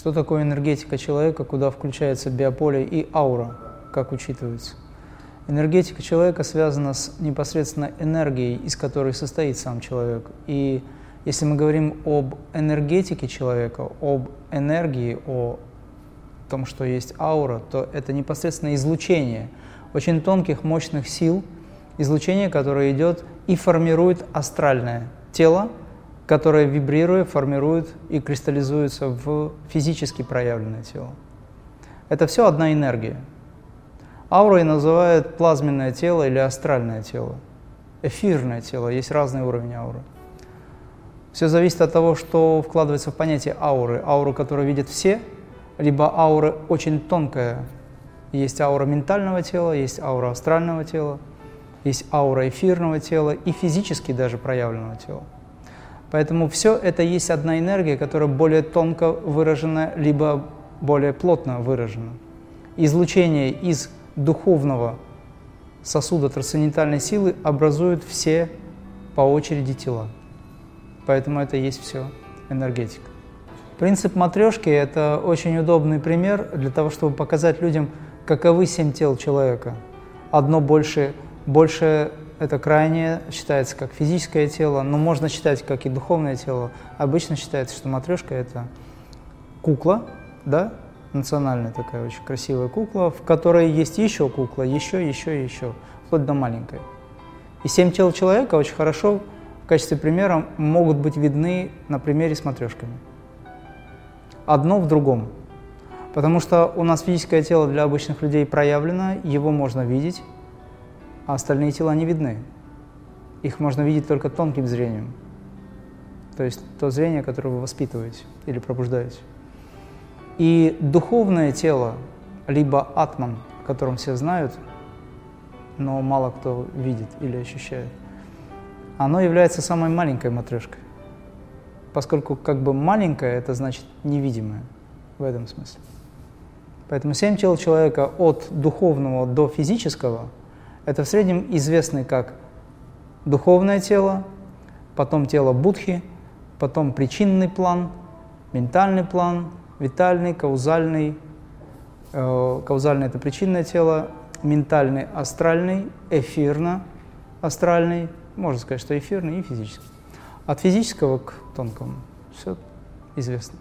Что такое энергетика человека, куда включается биополе и аура, как учитывается? Энергетика человека связана с непосредственно энергией, из которой состоит сам человек. И если мы говорим об энергетике человека, об энергии, о том, что есть аура, то это непосредственно излучение очень тонких, мощных сил, излучение, которое идет и формирует астральное тело, которое, вибрируя, формирует и кристаллизуется в физически проявленное тело. Это все одна энергия. Аурой называют плазменное тело или астральное тело. Эфирное тело, есть разные уровни ауры. Все зависит от того, что вкладывается в понятие ауры. Ауру, которую видят все, либо аура очень тонкая. Есть аура ментального тела, есть аура астрального тела, есть аура эфирного тела и физически даже проявленного тела. Поэтому все это есть одна энергия, которая более тонко выражена, либо более плотно выражена. Излучение из духовного сосуда трансцендентальной силы образуют все по очереди тела. Поэтому это есть все энергетика. Принцип матрешки – это очень удобный пример для того, чтобы показать людям, каковы семь тел человека. Одно больше, больше это крайнее, считается как физическое тело, но можно считать как и духовное тело. Обычно считается, что матрешка – это кукла, да, национальная такая очень красивая кукла, в которой есть еще кукла, еще, еще, еще, вплоть до маленькой. И семь тел человека очень хорошо в качестве примера могут быть видны на примере с матрешками. Одно в другом. Потому что у нас физическое тело для обычных людей проявлено, его можно видеть, а остальные тела не видны. Их можно видеть только тонким зрением. То есть то зрение, которое вы воспитываете или пробуждаете. И духовное тело, либо атман, о котором все знают, но мало кто видит или ощущает, оно является самой маленькой матрешкой. Поскольку как бы маленькое, это значит невидимое в этом смысле. Поэтому семь тел человека от духовного до физического – это в среднем известны как духовное тело, потом тело Будхи, потом причинный план, ментальный план, витальный, каузальный. Э, каузальный – это причинное тело, ментальный – астральный, эфирно – астральный, можно сказать, что эфирный и физический. От физического к тонкому все известно.